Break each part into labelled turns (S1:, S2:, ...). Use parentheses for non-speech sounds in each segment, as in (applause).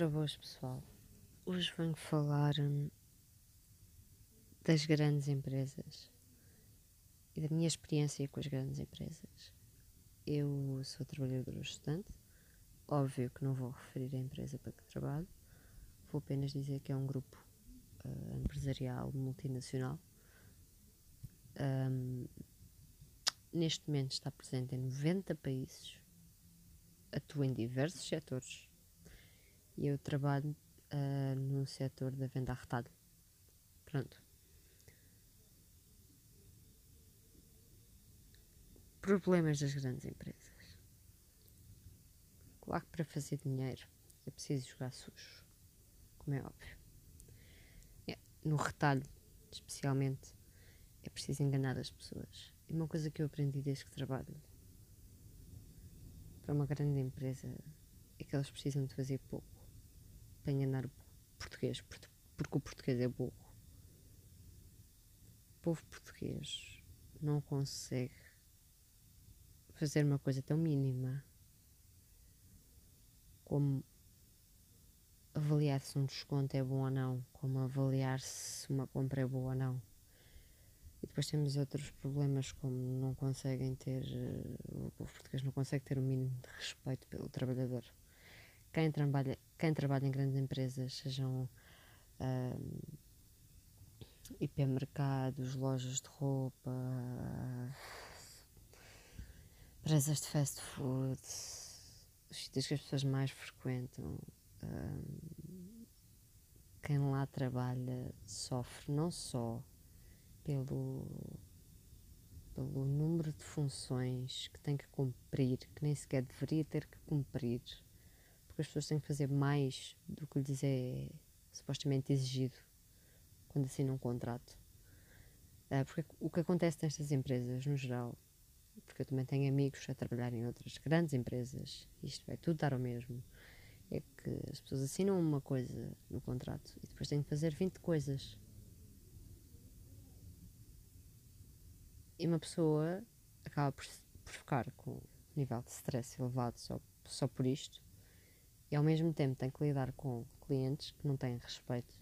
S1: Ora boas pessoal, hoje venho falar hum, das grandes empresas e da minha experiência com as grandes empresas. Eu sou trabalhadora estudante, óbvio que não vou referir a empresa para que trabalho, vou apenas dizer que é um grupo uh, empresarial multinacional. Um, neste momento está presente em 90 países, atua em diversos setores e eu trabalho uh, no setor da venda a retalho. Pronto. Problemas das grandes empresas. Claro que para fazer dinheiro é preciso jogar sujo, como é óbvio. É, no retalho, especialmente, é preciso enganar as pessoas. E uma coisa que eu aprendi desde que trabalho para uma grande empresa é que eles precisam de fazer pouco enganar o português, porque o português é burro. O povo português não consegue fazer uma coisa tão mínima como avaliar se um desconto é bom ou não, como avaliar se uma compra é boa ou não. E depois temos outros problemas como não conseguem ter, o povo português não consegue ter o mínimo de respeito pelo trabalhador quem trabalha, quem trabalha em grandes empresas, sejam um, hipermercados, lojas de roupa, empresas de fast food, os sítios que as pessoas mais frequentam, um, quem lá trabalha sofre não só pelo, pelo número de funções que tem que cumprir, que nem sequer deveria ter que cumprir porque as pessoas têm que fazer mais do que lhes é supostamente exigido quando assinam um contrato. Uh, porque o que acontece nestas empresas, no geral, porque eu também tenho amigos a trabalhar em outras grandes empresas, isto vai tudo dar ao mesmo, é que as pessoas assinam uma coisa no contrato e depois têm que fazer 20 coisas. E uma pessoa acaba por, por ficar com um nível de stress elevado só, só por isto e ao mesmo tempo tem que lidar com clientes que não têm respeito,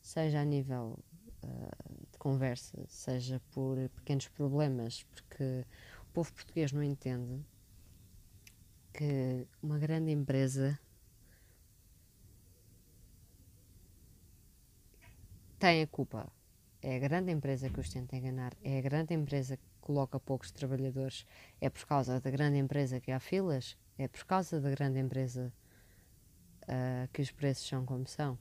S1: seja a nível uh, de conversa, seja por pequenos problemas, porque o povo português não entende que uma grande empresa tem a culpa. É a grande empresa que os tenta enganar, é a grande empresa que coloca poucos trabalhadores, é por causa da grande empresa que há filas, é por causa da grande empresa uh, que os preços são como são,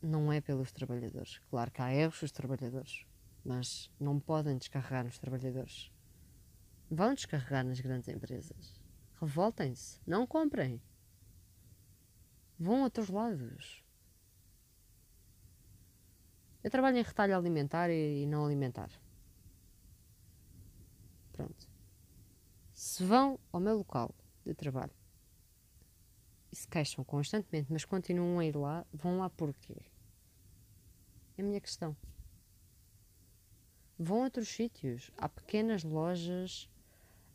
S1: não é pelos trabalhadores. Claro que há erros dos trabalhadores, mas não podem descarregar nos trabalhadores. Vão descarregar nas grandes empresas. Revoltem-se, não comprem. Vão a outros lados. Eu trabalho em retalho alimentar e, não alimentar. Pronto. Se vão ao meu local de trabalho se queixam constantemente, mas continuam a ir lá, vão lá porquê? É a minha questão. Vão a outros sítios. Há pequenas lojas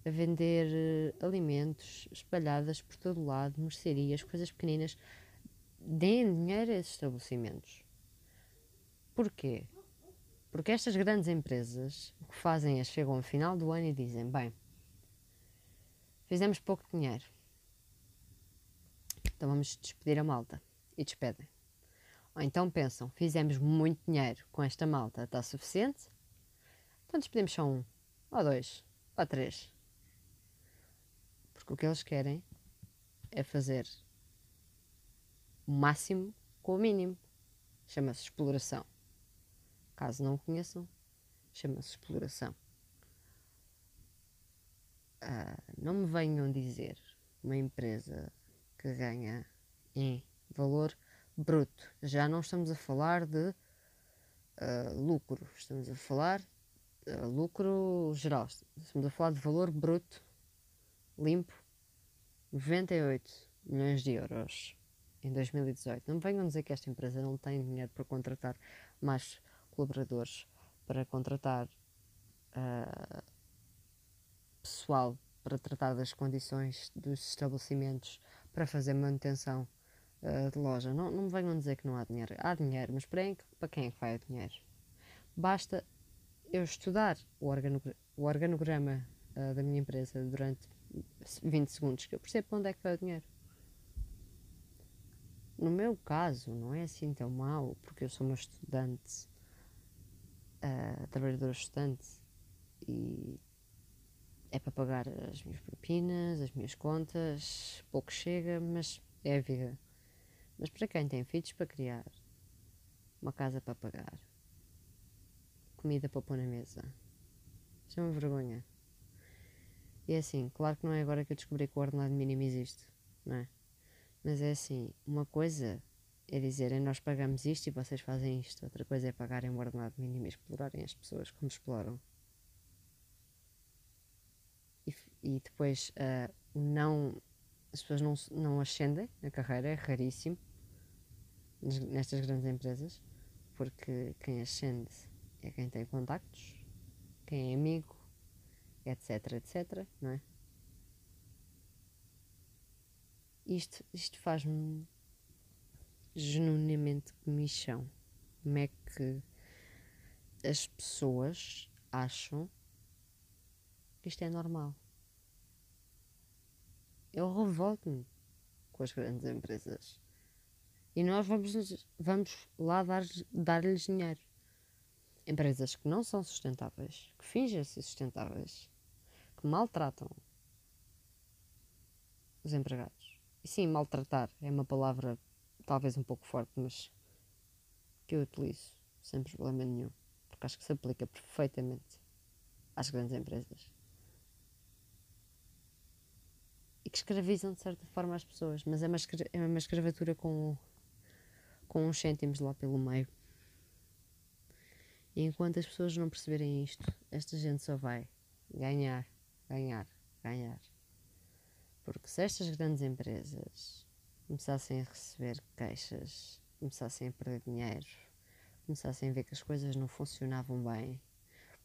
S1: a vender uh, alimentos espalhadas por todo o lado, mercearias, coisas pequeninas. Deem dinheiro a esses estabelecimentos. Porquê? Porque estas grandes empresas o que fazem é chegam ao final do ano e dizem: bem, fizemos pouco dinheiro então vamos despedir a malta. E despedem. Ou então pensam, fizemos muito dinheiro com esta malta, está suficiente? Então despedimos só um, ou dois, ou três. Porque o que eles querem é fazer o máximo com o mínimo. Chama-se exploração. Caso não o conheçam, chama-se exploração. Uh, não me venham dizer uma empresa que ganha em valor bruto. Já não estamos a falar de uh, lucro, estamos a falar uh, lucro geral. Estamos a falar de valor bruto limpo 98 milhões de euros em 2018. Não venham dizer que esta empresa não tem dinheiro para contratar mais colaboradores, para contratar uh, pessoal para tratar das condições dos estabelecimentos, para fazer manutenção uh, de loja. Não, não me venham dizer que não há dinheiro. Há dinheiro, mas para, para quem é que vai o dinheiro? Basta eu estudar o, organograma, o organograma uh, da minha empresa durante 20 segundos que eu percebo para onde é que vai o dinheiro. No meu caso, não é assim tão mau, porque eu sou uma estudante, uh, trabalhadora estudante, e é para pagar as minhas propinas, as minhas contas, pouco chega, mas é a vida. Mas para quem tem filhos para criar, uma casa para pagar, comida para pôr na mesa, isso é uma vergonha. E é assim, claro que não é agora que eu descobri que o ordenado mínimo existe, não é? Mas é assim, uma coisa é dizerem nós pagamos isto e vocês fazem isto, outra coisa é pagarem o ordenado mínimo e explorarem as pessoas como exploram. E, depois uh, não as pessoas não, não ascendem na carreira, é raríssimo nestas grandes empresas, porque quem ascende é quem tem contactos, quem é amigo, etc, etc, não é? Isto, isto faz-me genuinamente comichão. Como é que as pessoas acham que isto é normal? Eu revolto-me com as grandes empresas. E nós vamos, vamos lá dar-lhes dar dinheiro. Empresas que não são sustentáveis, que fingem ser sustentáveis, que maltratam os empregados. E sim, maltratar é uma palavra talvez um pouco forte, mas que eu utilizo sem problema nenhum, porque acho que se aplica perfeitamente às grandes empresas. E que escravizam de certa forma as pessoas, mas é uma, é uma escravatura com, com uns cêntimos lá pelo meio. E enquanto as pessoas não perceberem isto, esta gente só vai ganhar ganhar, ganhar. Porque se estas grandes empresas começassem a receber queixas, começassem a perder dinheiro, começassem a ver que as coisas não funcionavam bem,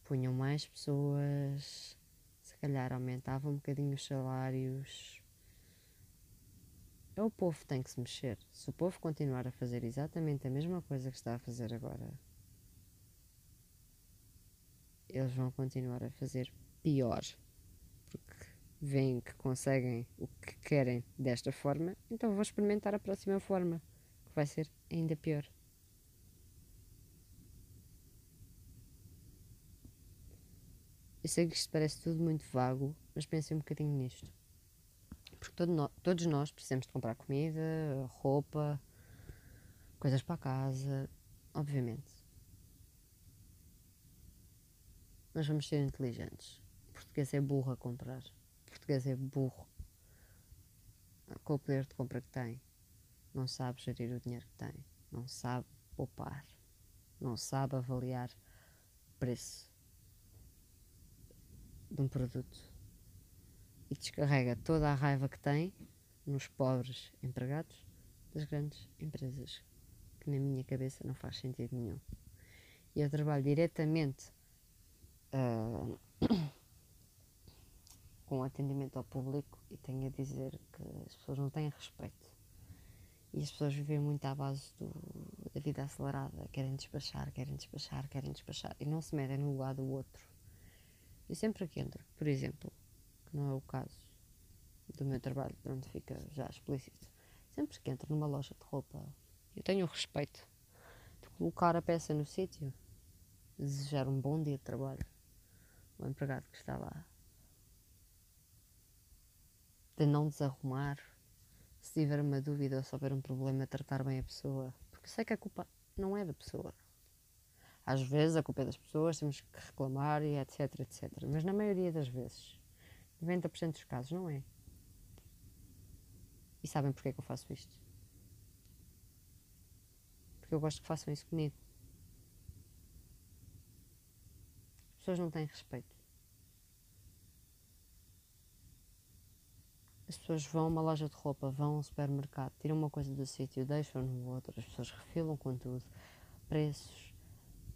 S1: punham mais pessoas, se calhar aumentavam um bocadinho os salários. É o povo que tem que se mexer. Se o povo continuar a fazer exatamente a mesma coisa que está a fazer agora, eles vão continuar a fazer pior porque veem que conseguem o que querem desta forma, então vou experimentar a próxima forma, que vai ser ainda pior. Eu sei que isto parece tudo muito vago, mas pensem um bocadinho nisto. Porque todo todos nós precisamos de comprar comida, roupa, coisas para casa, obviamente. Nós vamos ser inteligentes português é burro a comprar. O português é burro com o poder de compra que tem. Não sabe gerir o dinheiro que tem. Não sabe poupar. Não sabe avaliar o preço de um produto. E descarrega toda a raiva que tem nos pobres empregados das grandes empresas. Que na minha cabeça não faz sentido nenhum. E eu trabalho diretamente. Uh, (coughs) com atendimento ao público e tenho a dizer que as pessoas não têm respeito. E as pessoas vivem muito à base do, da vida acelerada, querem despachar, querem despachar, querem despachar e não se metem no lugar do outro. E sempre que entro, por exemplo, que não é o caso do meu trabalho, onde fica já explícito, sempre que entro numa loja de roupa, eu tenho o respeito de colocar a peça no sítio, desejar um bom dia de trabalho ao empregado que está lá de não desarrumar, se tiver uma dúvida ou se houver um problema, tratar bem a pessoa. Porque sei que a culpa não é da pessoa. Às vezes a culpa é das pessoas, temos que reclamar e etc, etc. Mas na maioria das vezes, 90% dos casos, não é. E sabem porque é que eu faço isto? Porque eu gosto que façam isso comigo. As pessoas não têm respeito. As pessoas vão a uma loja de roupa, vão a um supermercado, tiram uma coisa do sítio, deixam no outro, as pessoas refilam com tudo, preços,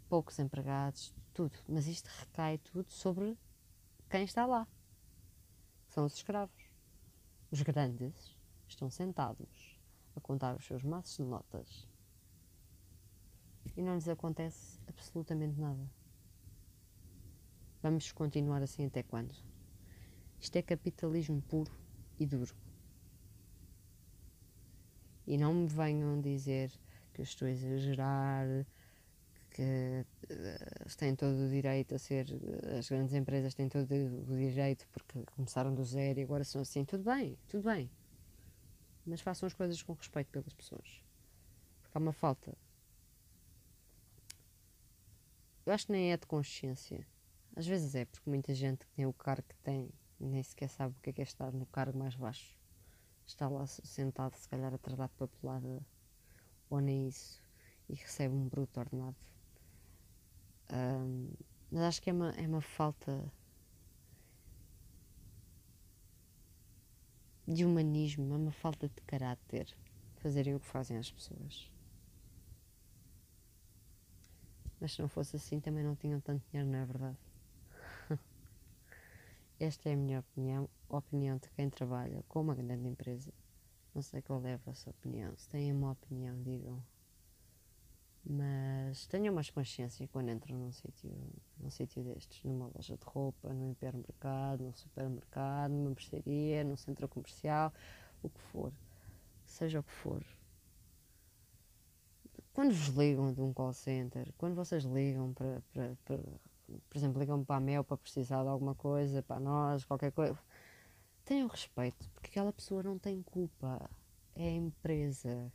S1: poucos empregados, tudo. Mas isto recai tudo sobre quem está lá. São os escravos. Os grandes estão sentados a contar os seus maços de notas e não lhes acontece absolutamente nada. Vamos continuar assim até quando? Isto é capitalismo puro e duro. E não me venham dizer que eu estou a exagerar, que uh, têm todo o direito a ser, as grandes empresas têm todo o direito porque começaram do zero e agora são assim. Tudo bem, tudo bem. Mas façam as coisas com respeito pelas pessoas. Porque há uma falta eu acho que nem é de consciência. Às vezes é, porque muita gente que tem o cargo que tem nem sequer sabe o que é, que é estar no cargo mais baixo. Está lá sentado, se calhar, a tratar de papelada, ou nem isso, e recebe um bruto ordenado. Mas acho que é uma, é uma falta de humanismo, é uma falta de caráter fazerem o que fazem as pessoas. Mas se não fosse assim também não tinham tanto dinheiro, não é verdade? (laughs) Esta é a minha opinião, a opinião de quem trabalha com uma grande empresa. Não sei qual é a vossa opinião. Se têm uma opinião, digam. Mas tenham mais consciência quando entram num sítio, num sítio destes, numa loja de roupa, num hipermercado, num supermercado, numa mercearia, num centro comercial, o que for. Seja o que for, quando vos ligam de um call center, quando vocês ligam para, para, para por exemplo, ligam para a Mel para precisar de alguma coisa, para nós, qualquer coisa, tenham respeito, porque aquela pessoa não tem culpa. É a empresa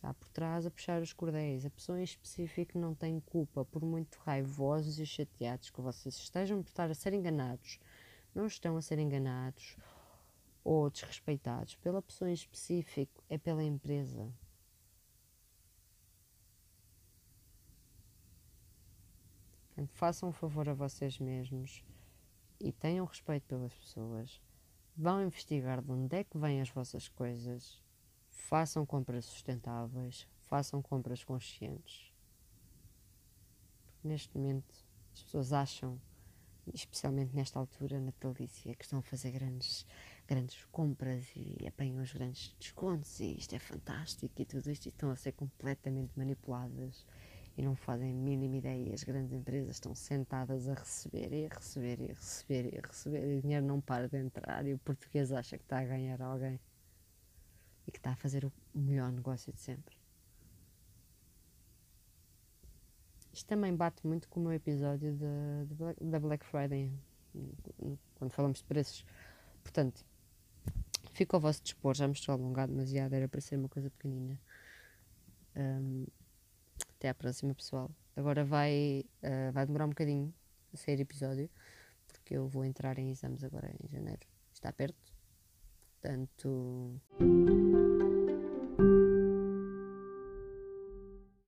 S1: está por trás a puxar os cordéis. A pessoa em específico não tem culpa, por muito raivosos e chateados que vocês estejam por estar a ser enganados, não estão a ser enganados ou desrespeitados pela pessoa em específico, é pela empresa. Façam um favor a vocês mesmos e tenham respeito pelas pessoas. Vão investigar de onde é que vêm as vossas coisas. Façam compras sustentáveis. Façam compras conscientes. Neste momento as pessoas acham, especialmente nesta altura natalícia, que estão a fazer grandes, grandes compras e apanham os grandes descontos e isto é fantástico e tudo isto e estão a ser completamente manipuladas e não fazem mínima ideia. As grandes empresas estão sentadas a receber e a receber e a receber e a receber e o dinheiro não para de entrar e o português acha que está a ganhar alguém e que está a fazer o melhor negócio de sempre. Isto também bate muito com o meu episódio da Black Friday, quando falamos de preços. Portanto, fico ao vosso dispor, já me estou a alongar demasiado, era para ser uma coisa pequenina. Um, até à próxima, pessoal. Agora vai, uh, vai demorar um bocadinho a sair episódio, porque eu vou entrar em exames agora em janeiro. Está perto. Portanto.